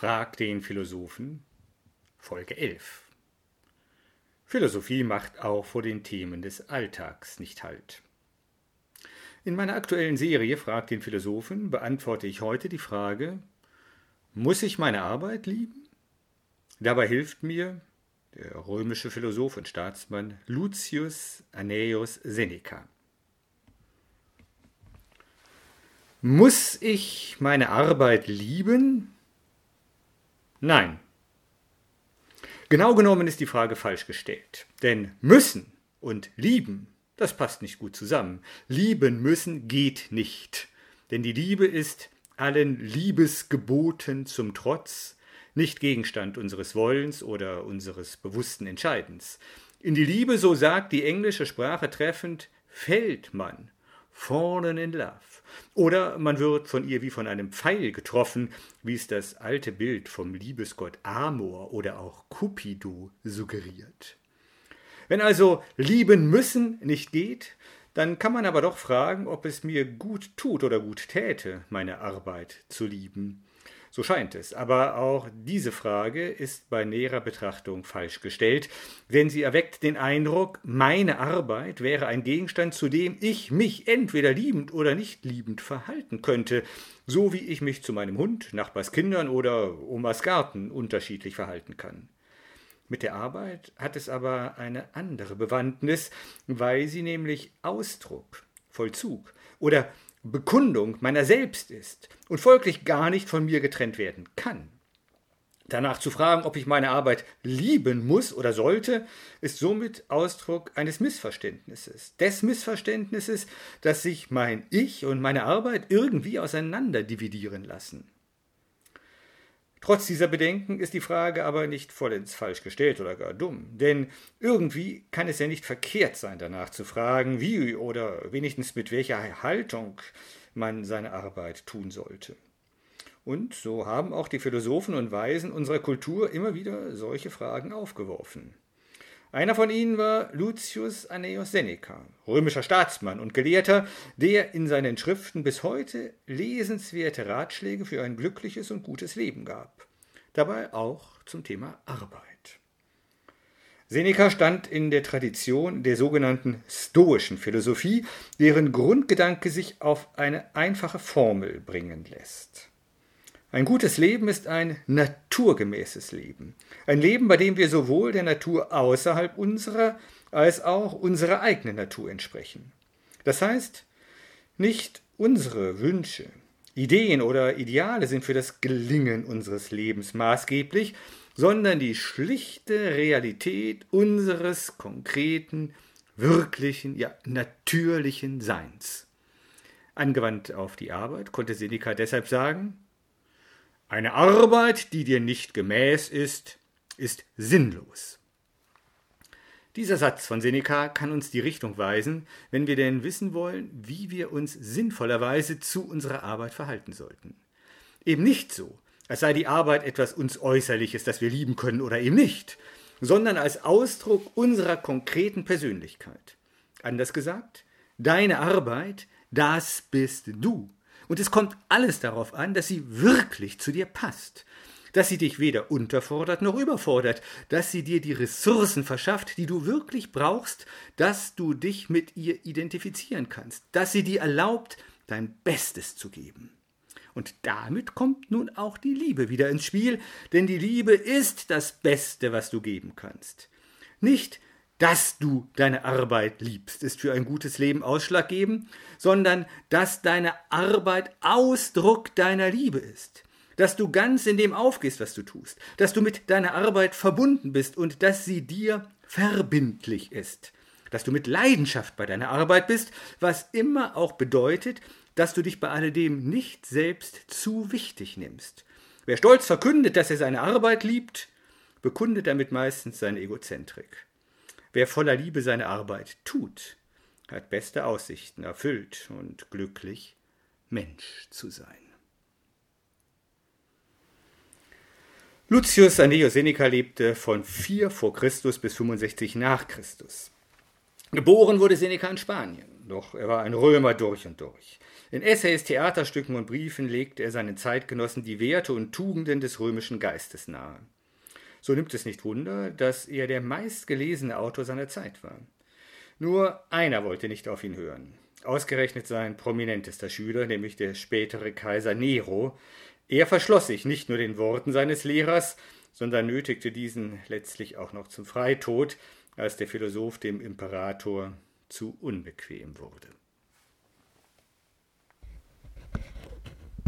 Frag den Philosophen Folge 11 Philosophie macht auch vor den Themen des Alltags nicht Halt. In meiner aktuellen Serie Frag den Philosophen beantworte ich heute die Frage Muss ich meine Arbeit lieben? Dabei hilft mir der römische Philosoph und Staatsmann Lucius Annaeus Seneca. Muss ich meine Arbeit lieben? Nein. Genau genommen ist die Frage falsch gestellt. Denn müssen und lieben, das passt nicht gut zusammen. Lieben müssen geht nicht. Denn die Liebe ist allen Liebesgeboten zum Trotz nicht Gegenstand unseres Wollens oder unseres bewussten Entscheidens. In die Liebe, so sagt die englische Sprache treffend, fällt man, fallen in love. Oder man wird von ihr wie von einem Pfeil getroffen, wie es das alte Bild vom Liebesgott Amor oder auch Cupido suggeriert. Wenn also lieben müssen nicht geht, dann kann man aber doch fragen, ob es mir gut tut oder gut täte, meine Arbeit zu lieben. So scheint es. Aber auch diese Frage ist bei näherer Betrachtung falsch gestellt, denn sie erweckt den Eindruck, meine Arbeit wäre ein Gegenstand, zu dem ich mich entweder liebend oder nicht liebend verhalten könnte, so wie ich mich zu meinem Hund, Nachbarskindern oder Omas Garten unterschiedlich verhalten kann. Mit der Arbeit hat es aber eine andere Bewandtnis, weil sie nämlich Ausdruck, Vollzug oder Bekundung meiner selbst ist und folglich gar nicht von mir getrennt werden kann. Danach zu fragen, ob ich meine Arbeit lieben muss oder sollte, ist somit Ausdruck eines Missverständnisses. Des Missverständnisses, dass sich mein Ich und meine Arbeit irgendwie auseinander dividieren lassen. Trotz dieser Bedenken ist die Frage aber nicht vollends falsch gestellt oder gar dumm, denn irgendwie kann es ja nicht verkehrt sein, danach zu fragen, wie oder wenigstens mit welcher Haltung man seine Arbeit tun sollte. Und so haben auch die Philosophen und Weisen unserer Kultur immer wieder solche Fragen aufgeworfen. Einer von ihnen war Lucius Annaeus Seneca, römischer Staatsmann und Gelehrter, der in seinen Schriften bis heute lesenswerte Ratschläge für ein glückliches und gutes Leben gab. Dabei auch zum Thema Arbeit. Seneca stand in der Tradition der sogenannten stoischen Philosophie, deren Grundgedanke sich auf eine einfache Formel bringen lässt. Ein gutes Leben ist ein naturgemäßes Leben. Ein Leben, bei dem wir sowohl der Natur außerhalb unserer als auch unserer eigenen Natur entsprechen. Das heißt, nicht unsere Wünsche, Ideen oder Ideale sind für das Gelingen unseres Lebens maßgeblich, sondern die schlichte Realität unseres konkreten, wirklichen, ja natürlichen Seins. Angewandt auf die Arbeit konnte Seneca deshalb sagen, eine Arbeit, die dir nicht gemäß ist, ist sinnlos. Dieser Satz von Seneca kann uns die Richtung weisen, wenn wir denn wissen wollen, wie wir uns sinnvollerweise zu unserer Arbeit verhalten sollten. Eben nicht so, als sei die Arbeit etwas uns Äußerliches, das wir lieben können oder eben nicht, sondern als Ausdruck unserer konkreten Persönlichkeit. Anders gesagt, deine Arbeit, das bist du. Und es kommt alles darauf an, dass sie wirklich zu dir passt, dass sie dich weder unterfordert noch überfordert, dass sie dir die Ressourcen verschafft, die du wirklich brauchst, dass du dich mit ihr identifizieren kannst, dass sie dir erlaubt, dein Bestes zu geben. Und damit kommt nun auch die Liebe wieder ins Spiel, denn die Liebe ist das Beste, was du geben kannst. Nicht, dass du deine Arbeit liebst, ist für ein gutes Leben ausschlaggebend, sondern dass deine Arbeit Ausdruck deiner Liebe ist. Dass du ganz in dem aufgehst, was du tust, dass du mit deiner Arbeit verbunden bist und dass sie dir verbindlich ist. Dass du mit Leidenschaft bei deiner Arbeit bist, was immer auch bedeutet, dass du dich bei alledem nicht selbst zu wichtig nimmst. Wer stolz verkündet, dass er seine Arbeit liebt, bekundet damit meistens seine Egozentrik. Wer voller Liebe seine Arbeit tut, hat beste Aussichten, erfüllt und glücklich Mensch zu sein. Lucius Anneo Seneca lebte von 4 vor Christus bis 65 nach Christus. Geboren wurde Seneca in Spanien, doch er war ein Römer durch und durch. In Essays, Theaterstücken und Briefen legte er seinen Zeitgenossen die Werte und Tugenden des römischen Geistes nahe. So nimmt es nicht Wunder, dass er der meistgelesene Autor seiner Zeit war. Nur einer wollte nicht auf ihn hören. Ausgerechnet sein prominentester Schüler, nämlich der spätere Kaiser Nero. Er verschloss sich nicht nur den Worten seines Lehrers, sondern nötigte diesen letztlich auch noch zum Freitod, als der Philosoph dem Imperator zu unbequem wurde.